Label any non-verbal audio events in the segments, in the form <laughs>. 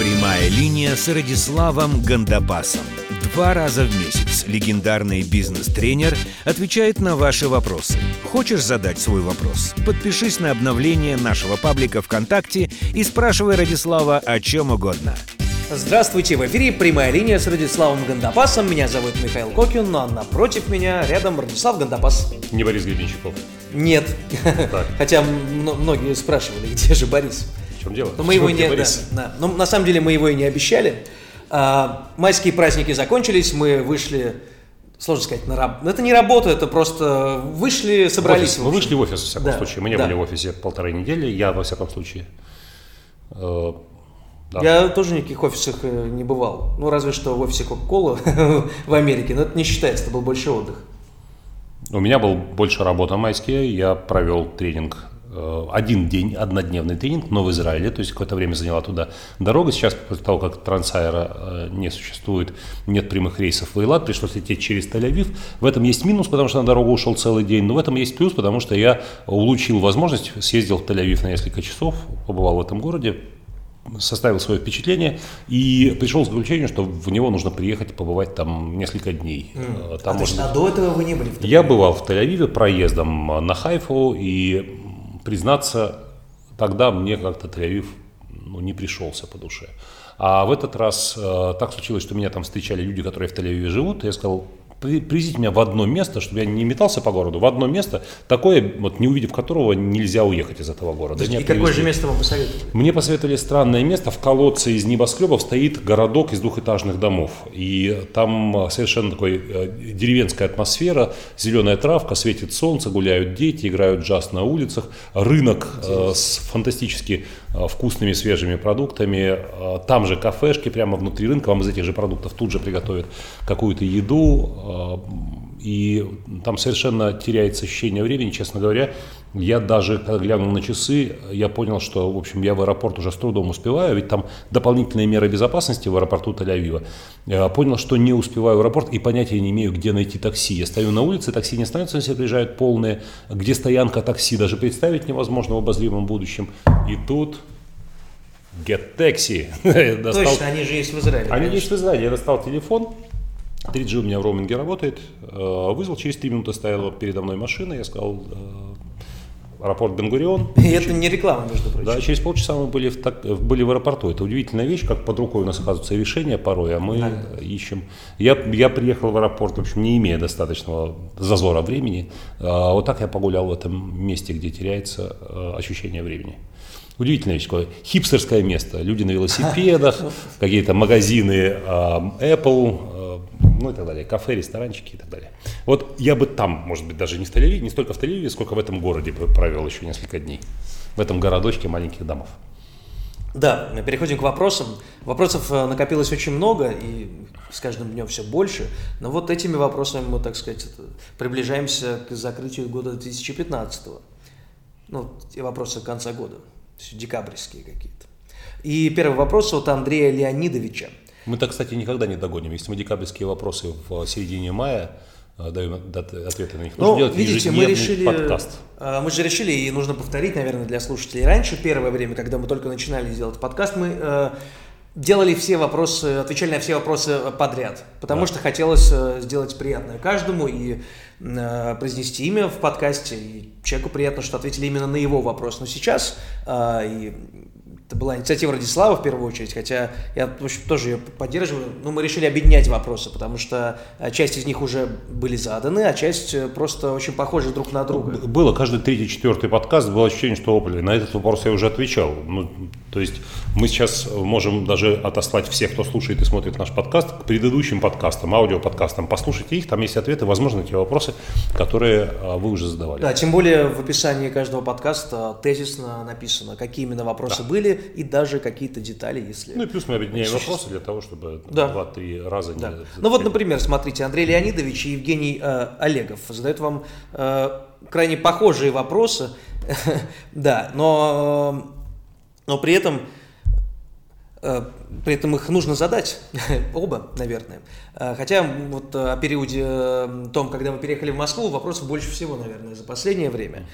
Прямая линия с Радиславом Гандапасом. Два раза в месяц легендарный бизнес-тренер отвечает на ваши вопросы. Хочешь задать свой вопрос? Подпишись на обновление нашего паблика ВКонтакте и спрашивай Радислава о чем угодно. Здравствуйте, в эфире прямая линия с Радиславом Гандапасом. Меня зовут Михаил Кокин, ну а напротив меня рядом Радислав Гандапас. Не Борис Гребенщиков. Нет. <laughs> Хотя многие спрашивали, где же Борис. В чем дело? Но мы его не, да, да. Но на самом деле мы его и не обещали. А, майские праздники закончились, мы вышли сложно сказать, на раб... Это не работа, это просто вышли, собрались. Мы вышли в офис, в всяком да, случае. Мы не да. были в офисе полторы недели, я во всяком случае. Э, да. Я тоже в никаких офисах э, не бывал. Ну, разве что в офисе Кока-Кола <laughs> в Америке, но это не считается, это был больше отдых. У меня был больше работа майские, я провел тренинг один день, однодневный тренинг, но в Израиле, то есть какое-то время заняла туда дорога. Сейчас, после того, как Трансайра э, не существует, нет прямых рейсов в Эйлат, пришлось лететь через Тель-Авив. В этом есть минус, потому что на дорогу ушел целый день, но в этом есть плюс, потому что я улучшил возможность, съездил в Тель-Авив на несколько часов, побывал в этом городе, составил свое впечатление и пришел к заключению, что в него нужно приехать побывать там несколько дней. Mm. Там а, можно... а до этого вы не были в Тель-Авиве? Я бывал в Тель-Авиве проездом на Хайфу и признаться, тогда мне как-то Тель-Авив ну, не пришелся по душе. А в этот раз э, так случилось, что меня там встречали люди, которые в Тель-Авиве живут, и я сказал, привезите меня в одно место, чтобы я не метался по городу, в одно место, такое, вот не увидев которого нельзя уехать из этого города. И какое же место вам посоветовали? Мне посоветовали странное место. В колодце из небоскребов стоит городок из двухэтажных домов. И там совершенно такой э, деревенская атмосфера, зеленая травка, светит солнце, гуляют дети, играют джаз на улицах. Рынок э, с фантастически э, вкусными свежими продуктами. Э, там же кафешки прямо внутри рынка, вам из этих же продуктов тут же приготовят какую-то еду и там совершенно теряется ощущение времени, честно говоря. Я даже, когда глянул на часы, я понял, что, в общем, я в аэропорт уже с трудом успеваю, ведь там дополнительные меры безопасности в аэропорту Тель-Авива. Я понял, что не успеваю в аэропорт и понятия не имею, где найти такси. Я стою на улице, такси не становятся, все приезжают полные. Где стоянка такси, даже представить невозможно в обозримом будущем. И тут Get Taxi. <laughs> Точно, они же есть в Израиле. Они конечно. есть в Израиле. Я достал телефон, 3G у меня в роуминге работает. Э, вызвал, через 3 минуты стояла передо мной машина. Я сказал, э, аэропорт Бенгурион. И это не реклама, между прочим. Да, через полчаса мы были в, так, были в аэропорту. Это удивительная вещь, как под рукой у нас оказываются решения порой, а мы да. ищем. Я, я приехал в аэропорт, в общем, не имея достаточного зазора времени. А вот так я погулял в этом месте, где теряется ощущение времени. Удивительная вещь, такое хипстерское место. Люди на велосипедах, <laughs> какие-то магазины Apple, ну и так далее, кафе, ресторанчики и так далее. Вот я бы там, может быть, даже не, в тель не столько в тель сколько в этом городе провел еще несколько дней, в этом городочке маленьких домов. Да, мы переходим к вопросам. Вопросов э, накопилось очень много, и с каждым днем все больше. Но вот этими вопросами мы, так сказать, приближаемся к закрытию года 2015. Ну, и вопросы конца года, декабрьские какие-то. И первый вопрос от Андрея Леонидовича. Мы так, кстати, никогда не догоним. Если мы декабрьские вопросы в середине мая э, даем ответы на них, нужно ну, делать видите, мы решили, подкаст. Э, мы же решили, и нужно повторить, наверное, для слушателей. Раньше, первое время, когда мы только начинали делать подкаст, мы э, делали все вопросы, отвечали на все вопросы подряд, потому да. что хотелось сделать приятное каждому и произнести имя в подкасте, и человеку приятно, что ответили именно на его вопрос. Но сейчас, и это была инициатива Радислава в первую очередь, хотя я в общем, тоже ее поддерживаю. Но мы решили объединять вопросы, потому что э, часть из них уже были заданы, а часть э, просто очень похожи друг на друга. Было каждый третий, четвертый подкаст, было ощущение, что опли. На этот вопрос я уже отвечал. Ну, то есть мы сейчас можем даже отослать всех, кто слушает и смотрит наш подкаст, к предыдущим подкастам, аудиоподкастам. Послушайте их, там есть ответы, возможно, те вопросы, которые а, вы уже задавали. Да, тем более в описании каждого подкаста тезисно написано, какие именно вопросы да. были, и даже какие-то детали, если... Ну и плюс мы объединяем вопросы для того, чтобы да. два-три раза да. не... Ну вот, например, смотрите, Андрей Леонидович и Евгений э, Олегов задают вам э, крайне похожие вопросы, <laughs> да, но, но при этом э, при этом их нужно задать, <laughs> оба, наверное. Э, хотя вот о периоде э, том, когда мы переехали в Москву, вопросов больше всего, наверное, за последнее время.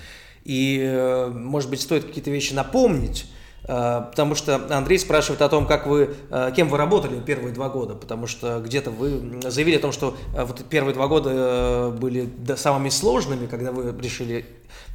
И, может быть, стоит какие-то вещи напомнить, Потому что Андрей спрашивает о том, как вы, кем вы работали первые два года, потому что где-то вы заявили о том, что вот первые два года были самыми сложными, когда вы решили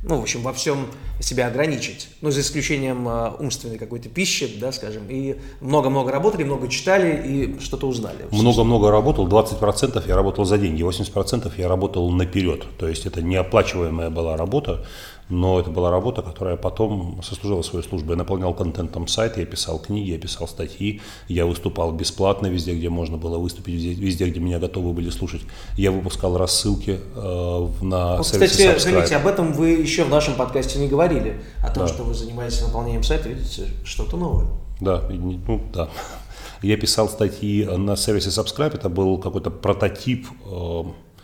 ну, в общем, во всем себя ограничить. Ну, за исключением э, умственной какой-то пищи, да, скажем. И много-много работали, много читали и что-то узнали. Много-много работал, 20% я работал за деньги, 80% я работал наперед. То есть это неоплачиваемая была работа но это была работа, которая потом сослужила свою службу. Я наполнял контентом сайт, я писал книги, я писал статьи, я выступал бесплатно везде, где можно было выступить, везде, где меня готовы были слушать. Я выпускал рассылки э, на вот, Кстати, Subscribe. заметьте, об этом вы еще в нашем подкасте не говорили, о том, да. что вы занимаетесь наполнением сайта, видите, что-то новое. Да, ну да. Я писал статьи на сервисе Subscribe, это был какой-то прототип э,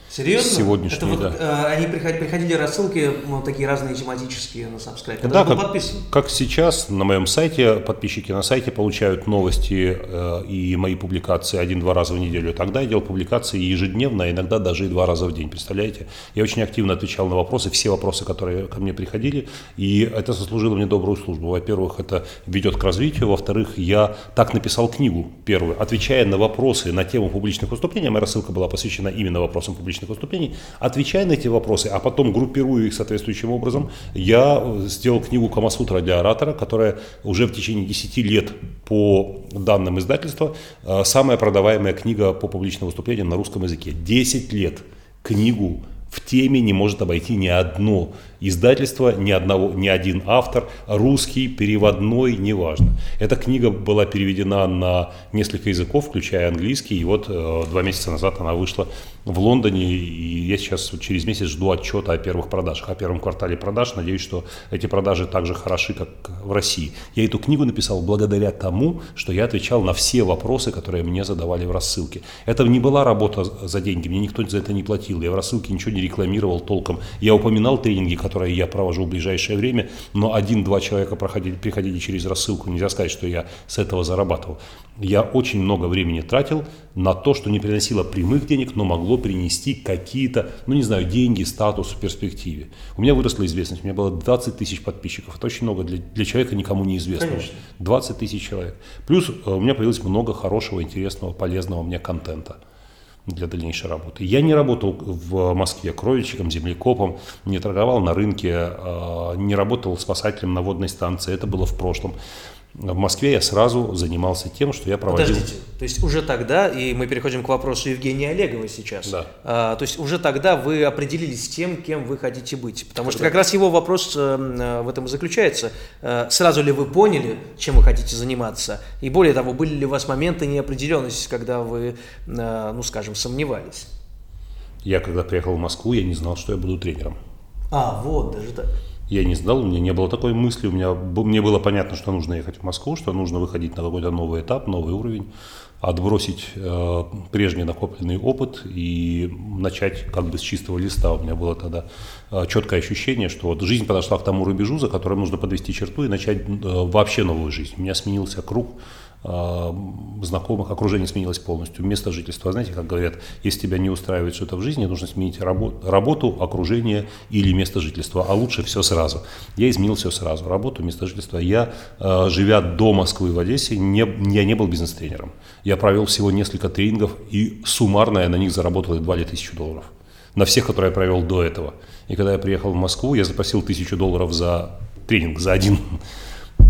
Серьезно? Сегодняшний, Это вот, да. Э, они приходили, приходили рассылки, ну, такие разные тематические на Subscribe. Когда да, как, подписан? как сейчас на моем сайте, подписчики на сайте получают новости э, и мои публикации один-два раза в неделю. Тогда я делал публикации ежедневно, а иногда даже и два раза в день, представляете? Я очень активно отвечал на вопросы, все вопросы, которые ко мне приходили, и это заслужило мне добрую службу. Во-первых, это ведет к развитию, во-вторых, я так написал книгу первую, отвечая на вопросы на тему публичных выступлений, моя рассылка была посвящена именно вопросам публичных различных выступлений, отвечая на эти вопросы, а потом группирую их соответствующим образом, я сделал книгу «Камасутра для оратора», которая уже в течение 10 лет по данным издательства э, самая продаваемая книга по публичным выступлениям на русском языке. 10 лет книгу в теме не может обойти ни одно издательство, ни, одного, ни один автор, русский, переводной, неважно. Эта книга была переведена на несколько языков, включая английский, и вот э, два месяца назад она вышла в Лондоне, и я сейчас через месяц жду отчета о первых продажах, о первом квартале продаж. Надеюсь, что эти продажи так же хороши, как в России. Я эту книгу написал благодаря тому, что я отвечал на все вопросы, которые мне задавали в рассылке. Это не была работа за деньги, мне никто за это не платил, я в рассылке ничего не рекламировал толком. Я упоминал тренинги, которые я провожу в ближайшее время, но один-два человека проходили, приходили через рассылку, нельзя сказать, что я с этого зарабатывал. Я очень много времени тратил на то, что не приносило прямых денег, но могло принести какие-то, ну не знаю, деньги, статус в перспективе. У меня выросла известность, у меня было 20 тысяч подписчиков. Это очень много для, для человека никому неизвестного. Конечно. 20 тысяч человек. Плюс э, у меня появилось много хорошего, интересного, полезного мне контента для дальнейшей работы. Я не работал в Москве кровельщиком, землекопом, не торговал на рынке, э, не работал спасателем на водной станции. Это было в прошлом. В Москве я сразу занимался тем, что я проводил... Подождите, то есть уже тогда, и мы переходим к вопросу Евгения Олегова сейчас, да. а, то есть уже тогда вы определились с тем, кем вы хотите быть, потому что как раз его вопрос э, в этом и заключается. Э, сразу ли вы поняли, чем вы хотите заниматься, и более того, были ли у вас моменты неопределенности, когда вы, э, ну скажем, сомневались? Я когда приехал в Москву, я не знал, что я буду тренером. А, вот, даже так. Я не знал, у меня не было такой мысли. У меня, мне было понятно, что нужно ехать в Москву, что нужно выходить на какой-то новый этап, новый уровень, отбросить э, прежний накопленный опыт и начать как бы с чистого листа. У меня было тогда э, четкое ощущение, что вот жизнь подошла к тому рубежу, за которым нужно подвести черту и начать э, вообще новую жизнь. У меня сменился круг знакомых, окружение сменилось полностью, место жительства. Знаете, как говорят, если тебя не устраивает что-то в жизни, нужно сменить работу, работу, окружение или место жительства, а лучше все сразу. Я изменил все сразу, работу, место жительства. Я, а, живя до Москвы в Одессе, не, я не был бизнес-тренером. Я провел всего несколько тренингов и суммарно я на них заработал едва ли тысячу долларов. На всех, которые я провел до этого. И когда я приехал в Москву, я запросил тысячу долларов за тренинг, за один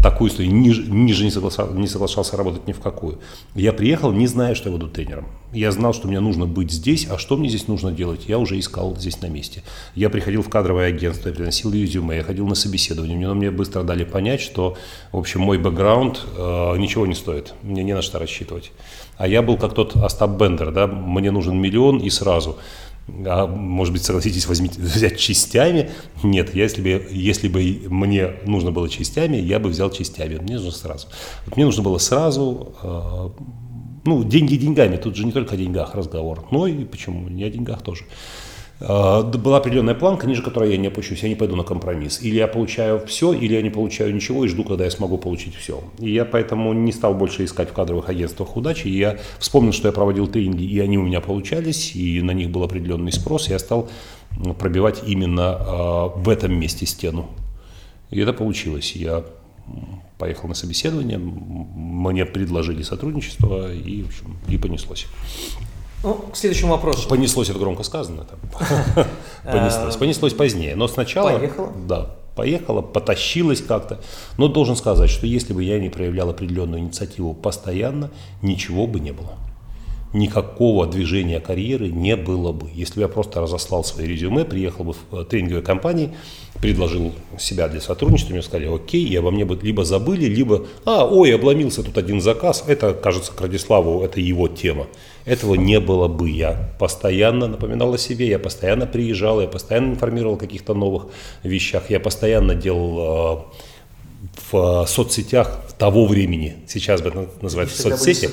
такую стою, ниже, ниже не, соглашался, не соглашался работать ни в какую. Я приехал, не зная, что я буду тренером. Я знал, что мне нужно быть здесь, а что мне здесь нужно делать, я уже искал здесь на месте. Я приходил в кадровое агентство, я приносил резюме, я ходил на собеседование, но мне быстро дали понять, что, в общем, мой бэкграунд э, ничего не стоит, мне не на что рассчитывать. А я был как тот Остап Бендер, да, мне нужен миллион и сразу а может быть, согласитесь, возьмите, <laughs> взять частями. Нет, если бы, если бы мне нужно было частями, я бы взял частями. Мне нужно сразу. Вот мне нужно было сразу, э, ну, деньги деньгами, тут же не только о деньгах разговор, но и почему, не о деньгах тоже. Э, была определенная планка, ниже которой я не опущусь, я не пойду на компромисс. Или я получаю все, или я не получаю ничего и жду, когда я смогу получить все. И я поэтому не стал больше искать в кадровых агентствах удачи. И я вспомнил, что я проводил тренинги, и они у меня получались, и на них был определенный спрос, и я стал пробивать именно э, в этом месте стену. И это получилось. Я поехал на собеседование, мне предложили сотрудничество, и, в общем, и понеслось. Ну, к следующему вопросу. Понеслось, это громко сказано. <laughs> Понеслось. Понеслось позднее. Но сначала... Поехала? Да, поехала, потащилась как-то. Но должен сказать, что если бы я не проявлял определенную инициативу постоянно, ничего бы не было никакого движения карьеры не было бы. Если бы я просто разослал свои резюме, приехал бы в э, тренинговые компании, предложил себя для сотрудничества, мне сказали, окей, и обо мне бы либо забыли, либо, а, ой, обломился тут один заказ, это, кажется, к Радиславу, это его тема. Этого не было бы. Я постоянно напоминал о себе, я постоянно приезжал, я постоянно информировал о каких-то новых вещах, я постоянно делал э, в э, соцсетях того времени, сейчас бы это называется Тогда соцсети,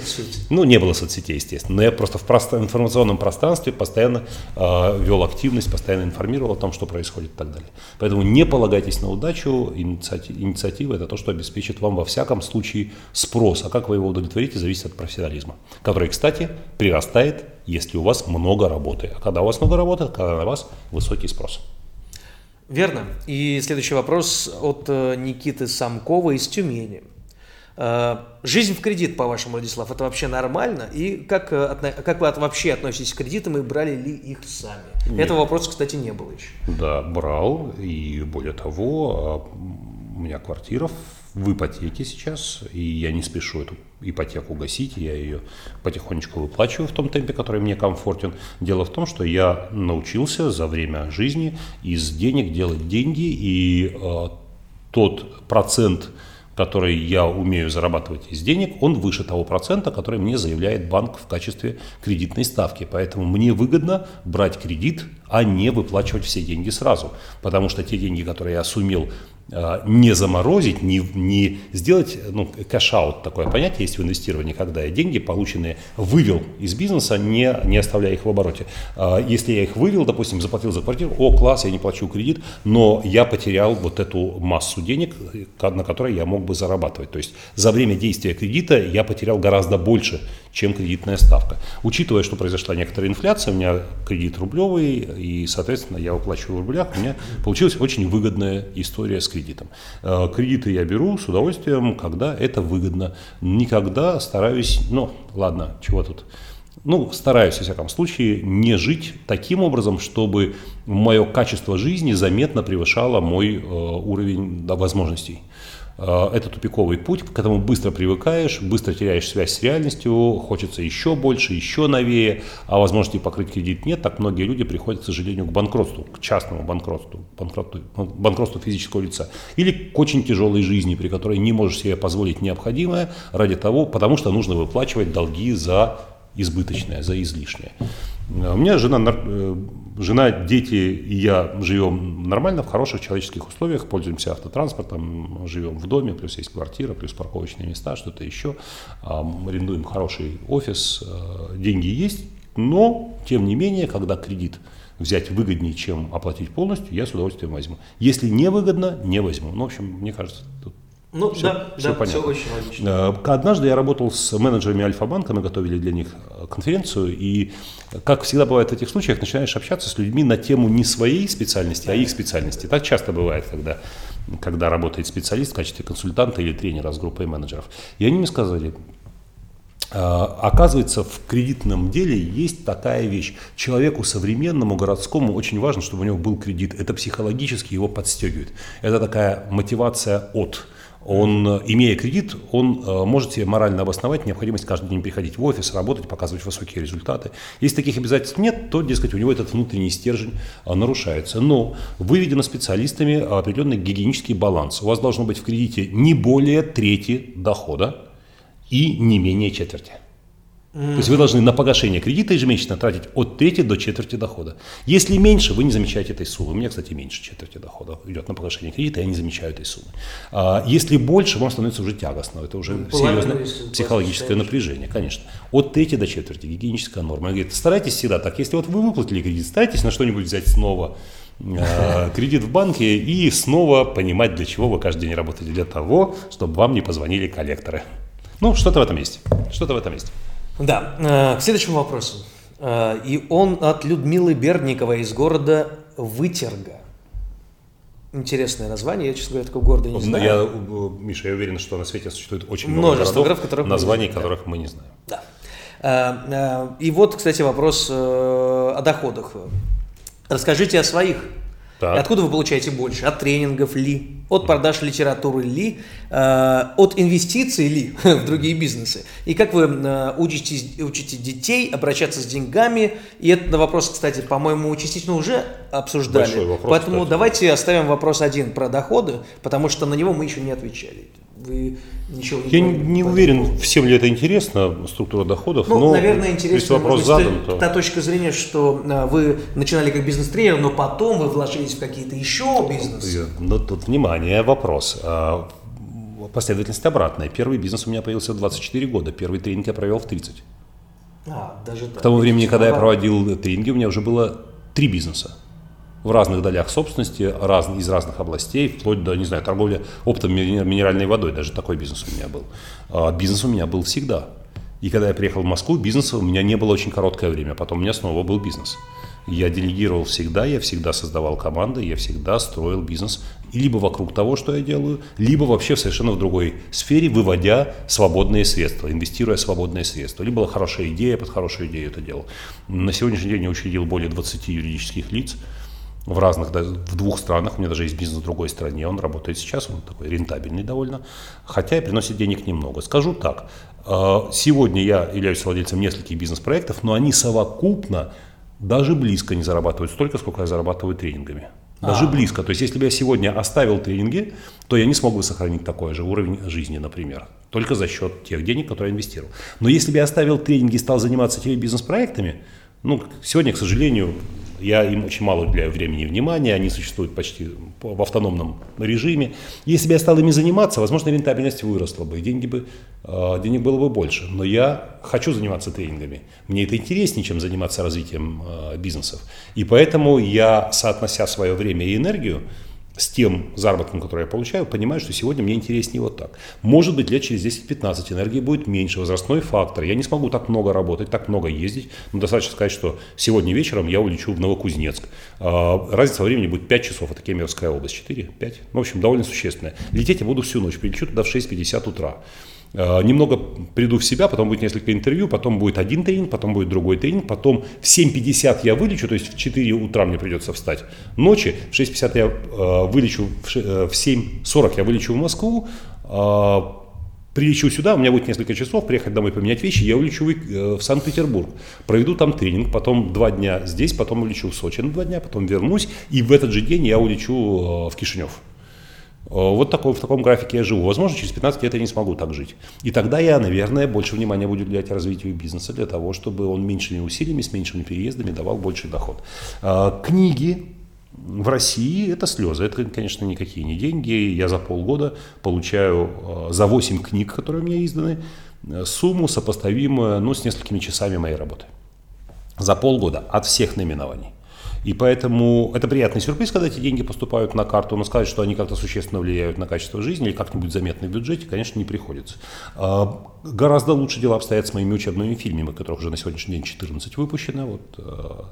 ну не было соцсетей, естественно, но я просто в просто, информационном пространстве постоянно э, вел активность, постоянно информировал о том, что происходит и так далее. Поэтому не полагайтесь на удачу, инициатива, инициатива это то, что обеспечит вам во всяком случае спрос, а как вы его удовлетворите, зависит от профессионализма, который, кстати, прирастает, если у вас много работы. А когда у вас много работы, когда на вас высокий спрос. Верно. И следующий вопрос от э, Никиты Самкова из Тюмени. Э, жизнь в кредит, по-вашему, Владислав, это вообще нормально? И как, э, как вы вообще относитесь к кредитам и брали ли их сами? Нет. Этого вопроса, кстати, не было еще. Да, брал. И более того, у меня квартира в ипотеке сейчас, и я не спешу эту ипотеку гасить, я ее потихонечку выплачиваю в том темпе, который мне комфортен. Дело в том, что я научился за время жизни из денег делать деньги, и э, тот процент, который я умею зарабатывать из денег, он выше того процента, который мне заявляет банк в качестве кредитной ставки. Поэтому мне выгодно брать кредит, а не выплачивать все деньги сразу. Потому что те деньги, которые я сумел не заморозить, не, не сделать, ну, cash out, такое понятие есть в инвестировании, когда я деньги, полученные, вывел из бизнеса, не, не оставляя их в обороте. А, если я их вывел, допустим, заплатил за квартиру, о, класс, я не плачу кредит, но я потерял вот эту массу денег, на которые я мог бы зарабатывать. То есть за время действия кредита я потерял гораздо больше, чем кредитная ставка. Учитывая, что произошла некоторая инфляция, у меня кредит рублевый, и, соответственно, я выплачиваю в рублях, у меня получилась очень выгодная история с кредитом. Э, кредиты я беру с удовольствием, когда это выгодно. Никогда стараюсь, ну, ладно, чего тут ну, стараюсь, во всяком случае, не жить таким образом, чтобы мое качество жизни заметно превышало мой э, уровень да, возможностей. Э, это тупиковый путь, к этому быстро привыкаешь, быстро теряешь связь с реальностью, хочется еще больше, еще новее, а возможности покрыть кредит нет, так многие люди приходят, к сожалению, к банкротству, к частному банкротству, банкротству, ну, банкротству физического лица, или к очень тяжелой жизни, при которой не можешь себе позволить необходимое ради того, потому что нужно выплачивать долги за избыточное, за излишнее. У меня жена, э, жена, дети и я живем нормально, в хороших человеческих условиях, пользуемся автотранспортом, живем в доме, плюс есть квартира, плюс парковочные места, что-то еще. Арендуем хороший офис, э, деньги есть, но, тем не менее, когда кредит взять выгоднее, чем оплатить полностью, я с удовольствием возьму. Если не выгодно, не возьму. Ну, в общем, мне кажется, тут ну, все, да, все да, понятно. все очень логично. Э, однажды я работал с менеджерами Альфа-банка, мы готовили для них э, конференцию, и, как всегда бывает в этих случаях, начинаешь общаться с людьми на тему не своей специальности, а их специальности. Так часто бывает, когда, когда работает специалист в качестве консультанта или тренера с группой менеджеров. И они мне сказали, «Э, Оказывается, в кредитном деле есть такая вещь. Человеку современному, городскому очень важно, чтобы у него был кредит. Это психологически его подстегивает. Это такая мотивация от он, имея кредит, он э, может себе морально обосновать необходимость каждый день приходить в офис, работать, показывать высокие результаты. Если таких обязательств нет, то, дескать, у него этот внутренний стержень э, нарушается. Но выведено специалистами определенный гигиенический баланс. У вас должно быть в кредите не более трети дохода и не менее четверти. То есть вы должны на погашение кредита ежемесячно тратить от трети до четверти дохода. Если меньше, вы не замечаете этой суммы. У меня, кстати, меньше четверти дохода идет на погашение кредита, я не замечаю этой суммы. А если больше, вам становится уже тягостно. Это уже ну, серьезное психологическое напряжение, конечно. От трети до четверти гигиеническая норма. Она говорит, старайтесь всегда так. Если вот вы выплатили кредит, старайтесь на что-нибудь взять снова а, <laughs> кредит в банке и снова понимать, для чего вы каждый день работаете. Для того, чтобы вам не позвонили коллекторы. Ну, что-то в этом есть. Что-то в этом есть. Да, э, к следующему вопросу. Э, и он от Людмилы Берникова из города Вытерга. интересное название. Я, честно говоря, такого города не знаю. Я, Миша, я уверен, что на свете существует очень Множество много городов, которых названий которых да. мы не знаем. Да. И вот, кстати, вопрос о доходах. Расскажите о своих так. Откуда вы получаете больше? От тренингов ли? От продаж литературы ли? Э, от инвестиций ли <laughs> в другие бизнесы? И как вы э, учите, учите детей обращаться с деньгами? И этот вопрос, кстати, по-моему, частично уже обсуждали. Большой вопрос, Поэтому кстати. давайте оставим вопрос один про доходы, потому что на него мы еще не отвечали вы ничего не Я не уверен, всем ли это интересно, структура доходов. Ну, но наверное, интересно. Вопрос быть, задан, то... Та точка зрения, что а, вы начинали как бизнес-тренер, но потом вы вложились в какие-то еще бизнесы. Ну, тут, внимание, вопрос. А, последовательность обратная. Первый бизнес у меня появился в 24 года, первый тренинг я провел в 30. А, даже так. К тому времени, когда я проводил тренинги, у меня уже было три бизнеса в разных долях собственности, раз, из разных областей, вплоть до, не знаю, торговли оптом минеральной водой, даже такой бизнес у меня был. А бизнес у меня был всегда. И когда я приехал в Москву, бизнеса у меня не было очень короткое время, потом у меня снова был бизнес. Я делегировал всегда, я всегда создавал команды, я всегда строил бизнес либо вокруг того, что я делаю, либо вообще совершенно в другой сфере, выводя свободные средства, инвестируя свободные средства. Либо была хорошая идея, под хорошую идею это делал. На сегодняшний день я учредил более 20 юридических лиц, в разных, в двух странах, у меня даже есть бизнес в другой стране, он работает сейчас, он такой рентабельный довольно, хотя и приносит денег немного. Скажу так, э, сегодня я являюсь владельцем нескольких бизнес-проектов, но они совокупно даже близко не зарабатывают столько, сколько я зарабатываю тренингами. Даже а. близко. То есть, если бы я сегодня оставил тренинги, то я не смог бы сохранить такой же уровень жизни, например. Только за счет тех денег, которые я инвестировал. Но если бы я оставил тренинги и стал заниматься теми бизнес-проектами, ну, сегодня, к сожалению, я им очень мало уделяю времени и внимания, они существуют почти в автономном режиме. Если бы я стал ими заниматься, возможно, рентабельность выросла бы, и деньги бы, э, денег было бы больше. Но я хочу заниматься тренингами. Мне это интереснее, чем заниматься развитием э, бизнесов. И поэтому я, соотнося свое время и энергию, с тем заработком, который я получаю, понимаю, что сегодня мне интереснее вот так. Может быть, лет через 10-15 энергии будет меньше, возрастной фактор. Я не смогу так много работать, так много ездить. Но достаточно сказать, что сегодня вечером я улечу в Новокузнецк. А, разница во времени будет 5 часов, это Кемеровская область. 4, 5, ну, в общем, довольно существенная. Лететь я буду всю ночь, прилечу туда в 6.50 утра. Э, немного приду в себя, потом будет несколько интервью, потом будет один тренинг, потом будет другой тренинг, потом в 7.50 я вылечу, то есть в 4 утра мне придется встать ночи, в 6.50 я э, вылечу, в 7.40 э, я вылечу в Москву, прилечу сюда, у меня будет несколько часов, приехать домой, поменять вещи, я улечу в Санкт-Петербург, проведу там тренинг, потом два дня здесь, потом улечу в Сочи на два дня, потом вернусь, и в этот же день я улечу в Кишинев. Э, вот такой, в таком графике я живу. Возможно, через 15 лет я не смогу так жить. И тогда я, наверное, больше внимания буду уделять развитию бизнеса для того, чтобы он меньшими усилиями, с меньшими переездами давал больший доход. Э, книги в России это слезы. Это, конечно, никакие не деньги. Я за полгода получаю э, за 8 книг, которые у меня изданы, сумму сопоставимую ну, с несколькими часами моей работы. За полгода от всех наименований. И поэтому это приятный сюрприз, когда эти деньги поступают на карту, но сказать, что они как-то существенно влияют на качество жизни или как-нибудь заметны в бюджете, конечно, не приходится. А, гораздо лучше дела обстоят с моими учебными фильмами, которых уже на сегодняшний день 14 выпущено. Вот, а,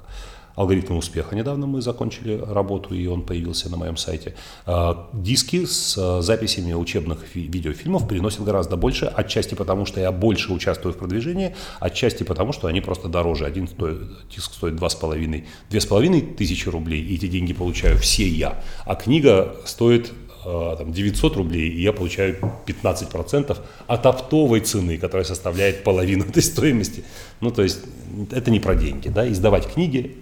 алгоритмы успеха. Недавно мы закончили работу, и он появился на моем сайте. А, диски с а, записями учебных видеофильмов переносят гораздо больше, отчасти потому, что я больше участвую в продвижении, отчасти потому, что они просто дороже. Один диск стоит 2,5, 2,5 тысячи рублей, и эти деньги получаю все я. А книга стоит а, там, 900 рублей, и я получаю 15% от оптовой цены, которая составляет половину этой стоимости. Ну, то есть, это не про деньги, да, издавать книги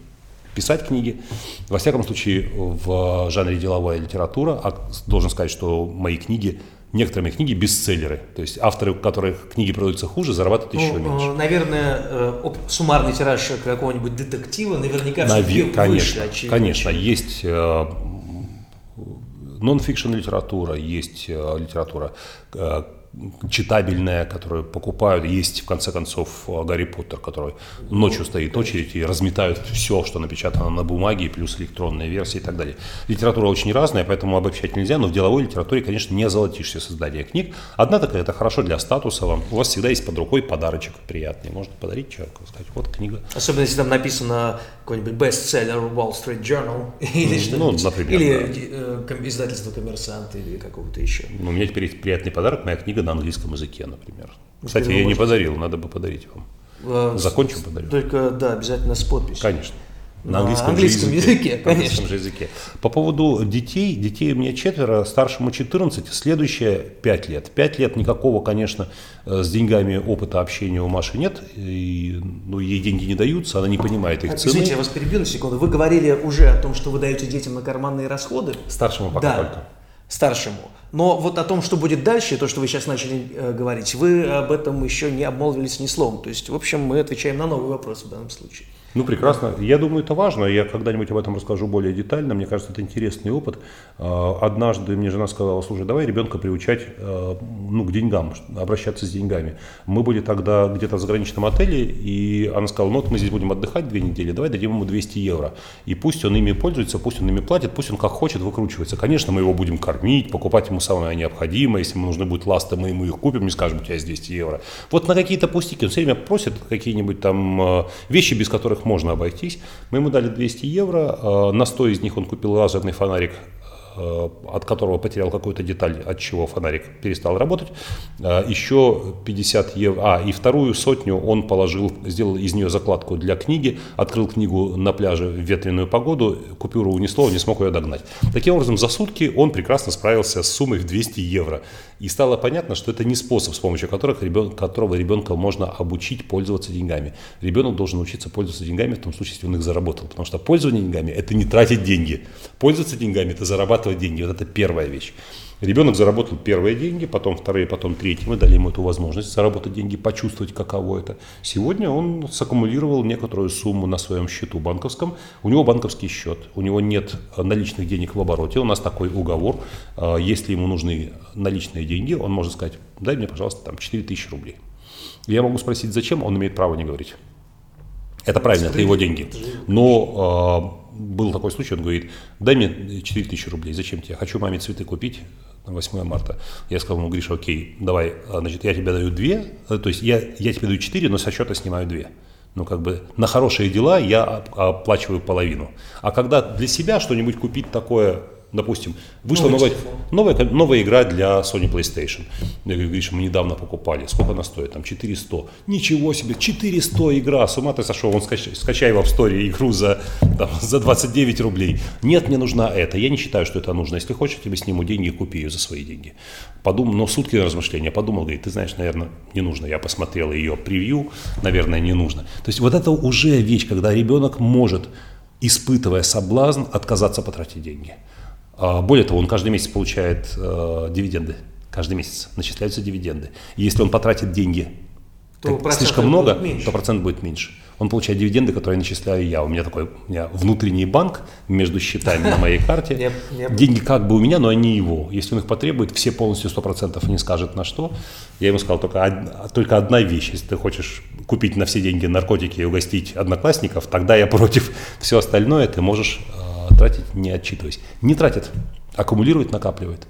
писать книги. Во всяком случае, в жанре деловая литература, а должен сказать, что мои книги некоторые мои книги бестселлеры. То есть авторы, у которых книги продаются хуже, зарабатывают ну, еще меньше. Наверное, э, суммарный тираж какого-нибудь детектива наверняка Навер... конечно, выше, Конечно, есть нон-фикшн литература, есть э, литература э, читабельная, которую покупают. Есть, в конце концов, Гарри Поттер, который ночью стоит очередь и разметают все, что напечатано на бумаге, плюс электронные версии и так далее. Литература очень разная, поэтому обобщать нельзя, но в деловой литературе, конечно, не золотишься создание книг. Одна такая, это хорошо для статуса вам. У вас всегда есть под рукой подарочек приятный. Можно подарить человеку, сказать, вот книга. Особенно, если там написано какой-нибудь бестселлер Wall Street Journal <laughs> или что-нибудь. Ну, например, Или да. Э, издательство «Коммерсант» или какого-то еще. Ну, у меня теперь есть приятный подарок, моя книга на английском языке, например. Кстати, я не подарил, надо бы подарить вам. Э, Закончим подарю. Только, да, обязательно с подписью. Конечно. На английском, на английском языке, языке, конечно. На английском же языке. По поводу детей, детей у меня четверо, старшему 14, следующее 5 лет. 5 лет никакого, конечно, э, с деньгами опыта общения у Маши нет, и, ну, ей деньги не даются, она не понимает их цены. Извините, я вас перебью на секунду. Вы говорили уже о том, что вы даете детям на карманные расходы? Старшему пока да, только. старшему. Но вот о том, что будет дальше, то, что вы сейчас начали э, говорить, вы об этом еще не обмолвились ни словом. То есть, в общем, мы отвечаем на новый вопрос в данном случае. Ну, прекрасно. Я думаю, это важно. Я когда-нибудь об этом расскажу более детально. Мне кажется, это интересный опыт. А, однажды мне жена сказала, слушай, давай ребенка приучать э, ну, к деньгам, обращаться с деньгами. Мы были тогда где-то в заграничном отеле, и она сказала, ну вот мы здесь будем отдыхать две недели, давай дадим ему 200 евро. И пусть он ими пользуется, пусть он ими платит, пусть он как хочет выкручивается. Конечно, мы его будем кормить, покупать ему самое необходимое. Если ему нужны будут ласты, мы ему их купим, не скажем, у тебя есть 200 евро. Вот на какие-то пустяки. Он все время просит какие-нибудь там э, вещи, без которых которых можно обойтись. Мы ему дали 200 евро, э, на 100 из них он купил лазерный фонарик от которого потерял какую-то деталь, от чего фонарик перестал работать. Э, еще 50 евро, а, и вторую сотню он положил, сделал из нее закладку для книги, открыл книгу на пляже в ветреную погоду, купюру унесло, не смог ее догнать. Таким образом, за сутки он прекрасно справился с суммой в 200 евро. И стало понятно, что это не способ, с помощью которых ребен, которого ребенка можно обучить пользоваться деньгами. Ребенок должен учиться пользоваться деньгами в том случае, если он их заработал. Потому что пользование деньгами – это не тратить деньги. Пользоваться деньгами – это зарабатывать зарабатывать деньги. Вот это первая вещь. Ребенок заработал первые деньги, потом вторые, потом третьи. Мы дали ему эту возможность заработать деньги, почувствовать, каково это. Сегодня он саккумулировал некоторую сумму на своем счету банковском. У него банковский счет, у него нет наличных денег в обороте. У нас такой уговор. А, если ему нужны наличные деньги, он может сказать, дай мне, пожалуйста, там 4000 рублей. Я могу спросить, зачем, он имеет право не говорить. Это правильно, это его деньги. Но а, был такой случай, он говорит, дай мне 4000 рублей, зачем тебе? Хочу маме цветы купить на 8 марта. Я сказал ему, Гриша, окей, давай, а, значит, я тебе даю 2, э, то есть я, я тебе даю 4, но со счета снимаю 2. Ну, как бы на хорошие дела я оплачиваю половину. А когда для себя что-нибудь купить такое Допустим, вышла новая, новая, новая игра для Sony PlayStation. Я говорю, Гриша, мы недавно покупали. Сколько она стоит? Там 400. Ничего себе, 400 игра. С ума ты сошел. Он скач, скачай в App Store игру за, там, за 29 рублей. Нет, мне нужна эта. Я не считаю, что это нужно. Если хочешь, я тебе сниму деньги и купи ее за свои деньги. Подумал, но сутки на размышления. Подумал, говорит, ты знаешь, наверное, не нужно. Я посмотрел ее превью, наверное, не нужно. То есть вот это уже вещь, когда ребенок может, испытывая соблазн, отказаться потратить деньги. А, более того, он каждый месяц получает э, дивиденды. Каждый месяц начисляются дивиденды. И если он потратит деньги то слишком много, то процент будет меньше. Он получает дивиденды, которые начисляю я. У меня такой у меня внутренний банк между счетами на моей карте. Деньги как бы у меня, но они его. Если он их потребует, все полностью 100% не скажет на что. Я ему сказал только, только одна вещь. Если ты хочешь купить на все деньги наркотики и угостить одноклассников, тогда я против. Все остальное ты можешь э, тратить не отчитываясь. Не тратит, аккумулирует, накапливает.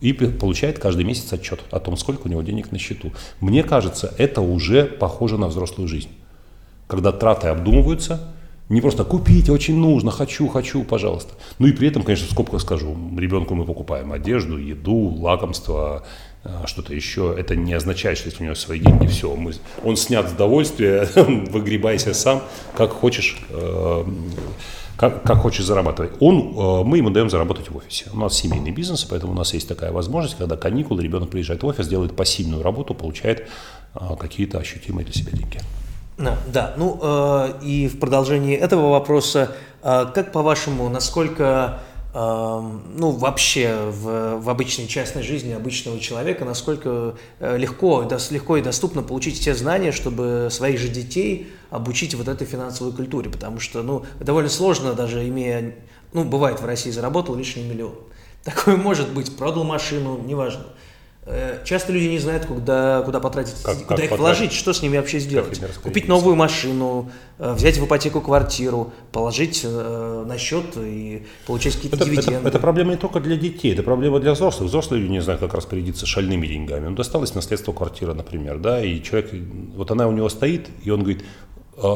И получает каждый месяц отчет о том, сколько у него денег на счету. Мне кажется, это уже похоже на взрослую жизнь. Когда траты обдумываются, не просто купить очень нужно, хочу, хочу, пожалуйста. Ну и при этом, конечно, в скобках скажу, ребенку мы покупаем одежду, еду, лакомство, а, что-то еще. Это не означает, что если у него свои деньги, все, мы, он снят с довольствия, <laughs> выгребайся сам, как хочешь. Э, как, как хочешь зарабатывать. Он, э, мы ему даем заработать в офисе. У нас семейный бизнес, поэтому у нас есть такая возможность, когда каникулы, ребенок приезжает в офис, делает пассивную работу, получает э, какие-то ощутимые для себя деньги. Да, да. ну э, и в продолжении этого вопроса, как по-вашему, насколько ну, вообще в, в обычной частной жизни обычного человека, насколько э, легко, легко и доступно получить те знания, чтобы своих же детей обучить вот этой финансовой культуре, потому что, ну, довольно сложно, даже имея, ну, бывает в России заработал лишний миллион. <laughs> Такое может быть, продал машину, неважно. Э, часто люди не знают, куда, куда потратить, как, куда как их потратить? вложить, что с ними вообще сделать. Купить новую машину, э, взять в ипотеку квартиру, положить э, на счет и получать какие-то это, дивиденды. Это, это проблема не только для детей, это проблема для взрослых. Взрослые люди не знают, как распорядиться шальными деньгами. Он досталось наследство квартира, например, да, и человек, вот она у него стоит, и он говорит,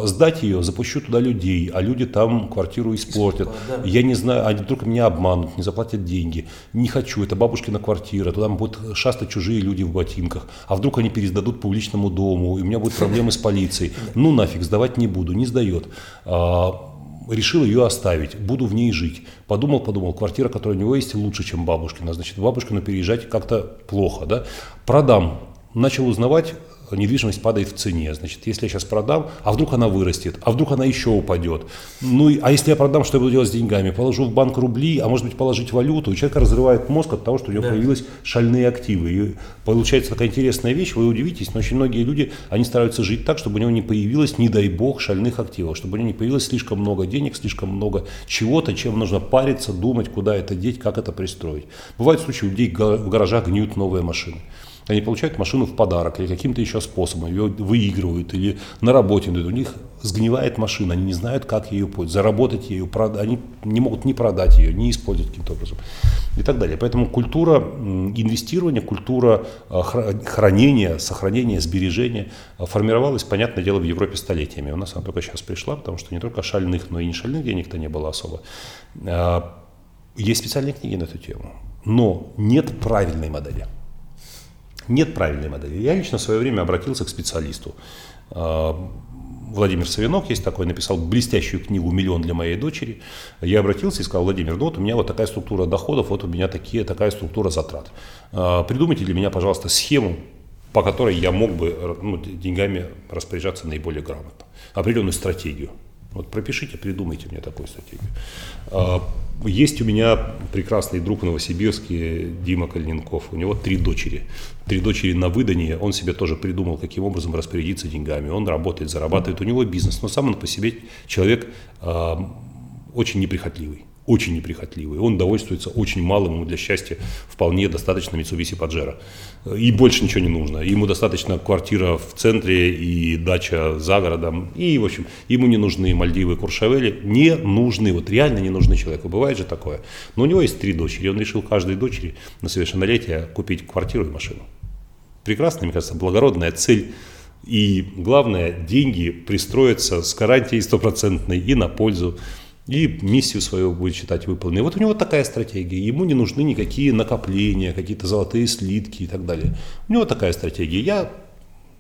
сдать ее, запущу туда людей, а люди там квартиру испортят. Да. Я не знаю, они вдруг меня обманут, не заплатят деньги. Не хочу, это бабушкина квартира, туда будут шастать чужие люди в ботинках. А вдруг они пересдадут публичному дому, и у меня будут проблемы с полицией. <laughs> Ну нафиг, сдавать не буду, не сдает. А, решил ее оставить, буду в ней жить. Подумал, подумал, квартира, которая у него есть, лучше, чем бабушкина. Значит, бабушкину переезжать как-то плохо, да. Продам. Начал узнавать, недвижимость падает в цене. Значит, если я сейчас продам, а вдруг она вырастет, а вдруг она еще упадет. Ну, а если я продам, что я буду делать с деньгами? Положу в банк рубли, а может быть положить валюту. У человека разрывает мозг от того, что у него да. появились шальные активы. И получается такая интересная вещь, вы удивитесь, но очень многие люди, они стараются жить так, чтобы у него не появилось, не дай бог, шальных активов, чтобы у него не появилось слишком много денег, слишком много чего-то, чем нужно париться, думать, куда это деть, как это пристроить. Бывают случаи, у людей в гаражах гниют новые машины. Они получают машину в подарок или каким-то еще способом, ее выигрывают или на работе. У них сгнивает машина, они не знают, как ее пользоваться, заработать ее, они не могут ни продать ее, ни использовать каким-то образом и так далее. Поэтому культура инвестирования, культура а, хранения, сохранения, сбережения а, формировалась, понятное дело, в Европе столетиями. У нас она только сейчас пришла, потому что не только шальных, но и не шальных денег-то не было особо. А, есть специальные книги на эту тему, но нет правильной модели. Нет правильной модели. Я лично в свое время обратился к специалисту. А, Владимир Савинок есть такой, написал блестящую книгу «Миллион для моей дочери». Я обратился и сказал, Владимир, ну вот у меня вот такая структура доходов, вот у меня такие, такая структура затрат. А, придумайте для меня, пожалуйста, схему, по которой я мог бы ну, деньгами распоряжаться наиболее грамотно. Определенную стратегию. Вот пропишите, придумайте мне такую стратегию. А, есть у меня прекрасный друг в Новосибирске, Дима Калиненков. У него три дочери. Три дочери на выдании. Он себе тоже придумал, каким образом распорядиться деньгами. Он работает, зарабатывает. У него бизнес. Но сам он по себе человек э, очень неприхотливый очень неприхотливый. Он довольствуется очень малым, ему для счастья вполне достаточно Mitsubishi Pajero. И больше ничего не нужно. Ему достаточно квартира в центре и дача за городом. И, в общем, ему не нужны Мальдивы, Куршавели. Не нужны, вот реально не нужны человеку. Бывает же такое. Но у него есть три дочери. Он решил каждой дочери на совершеннолетие купить квартиру и машину. Прекрасная, мне кажется, благородная цель. И главное, деньги пристроятся с гарантией стопроцентной и на пользу и миссию свою будет считать выполненной. Вот у него такая стратегия. Ему не нужны никакие накопления, какие-то золотые слитки и так далее. У него такая стратегия. Я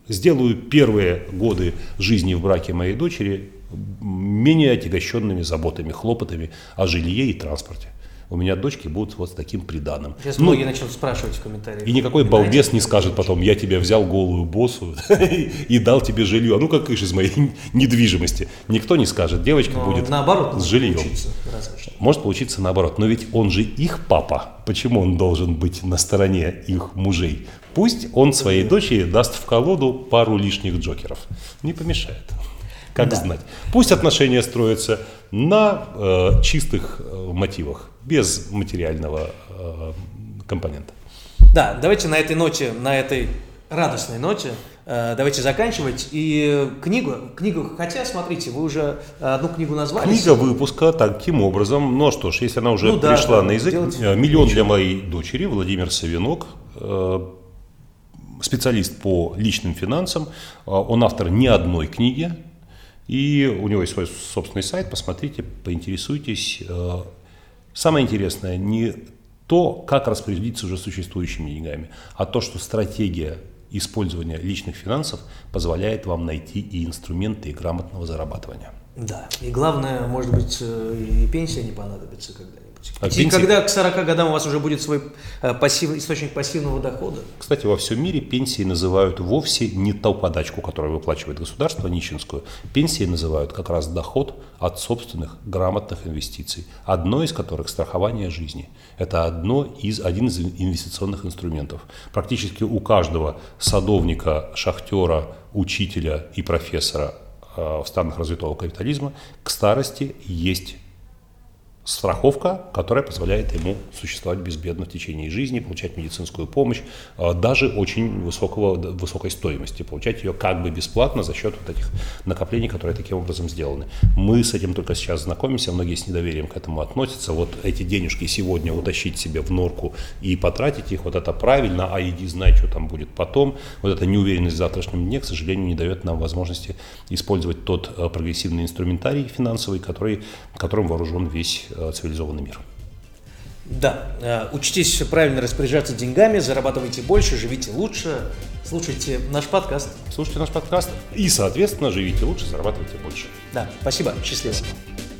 сделаю первые годы жизни в браке моей дочери менее отягощенными заботами, хлопотами о жилье и транспорте у меня дочки будут вот с таким приданым. Сейчас ну, многие начнут спрашивать в комментариях. И никакой балбес не скажет потом, я тебя взял голую боссу <laughs> и дал тебе жилье. А ну как из моей <laughs> недвижимости. Никто не скажет, девочка Но будет наоборот, с жильем. Может получиться наоборот. Но ведь он же их папа. Почему он должен быть на стороне их мужей? Пусть он своей дочери даст в колоду пару лишних джокеров. Не помешает. Как да. знать. Пусть отношения строятся на э, чистых э, мотивах без материального э, компонента. Да, давайте на этой ноте, на этой радостной ноте э, давайте заканчивать. И книгу, книгу, хотя, смотрите, вы уже одну книгу назвали. Книга выпуска таким образом. Ну что ж, если она уже ну, пришла да, на язык, э, «Миллион для моей дочери», Владимир Савинок, специалист по личным финансам. Он автор не одной книги, и у него есть свой собственный сайт, посмотрите, поинтересуйтесь. Самое интересное не то, как распорядиться уже существующими деньгами, а то, что стратегия использования личных финансов позволяет вам найти и инструменты грамотного зарабатывания. Да, и главное, может быть, э, и пенсия не понадобится когда и когда к 40 годам у вас уже будет свой э, пассив, источник пассивного дохода? Кстати, во всем мире пенсии называют вовсе не ту подачку, которую выплачивает государство, нищенскую. Пенсии называют как раз доход от собственных грамотных инвестиций, одно из которых страхование жизни. Это одно из, один из инвестиционных инструментов. Практически у каждого садовника, шахтера, учителя и профессора э, в странах развитого капитализма к старости есть страховка, которая позволяет ему существовать безбедно в течение жизни, получать медицинскую помощь, а, даже очень высокого, высокой стоимости, получать ее как бы бесплатно за счет вот этих накоплений, которые таким образом сделаны. Мы с этим только сейчас знакомимся, многие с недоверием к этому относятся. Вот эти денежки сегодня утащить себе в норку и потратить их, вот это правильно, а иди знай, что там будет потом. Вот эта неуверенность в завтрашнем дне, к сожалению, не дает нам возможности использовать тот а, прогрессивный инструментарий финансовый, который, которым вооружен весь Э, цивилизованный мир. Да, э, учитесь правильно распоряжаться деньгами, зарабатывайте больше, живите лучше, слушайте наш подкаст. Слушайте наш подкаст и, соответственно, живите лучше, зарабатывайте больше. Да, спасибо, счастливо. Спасибо.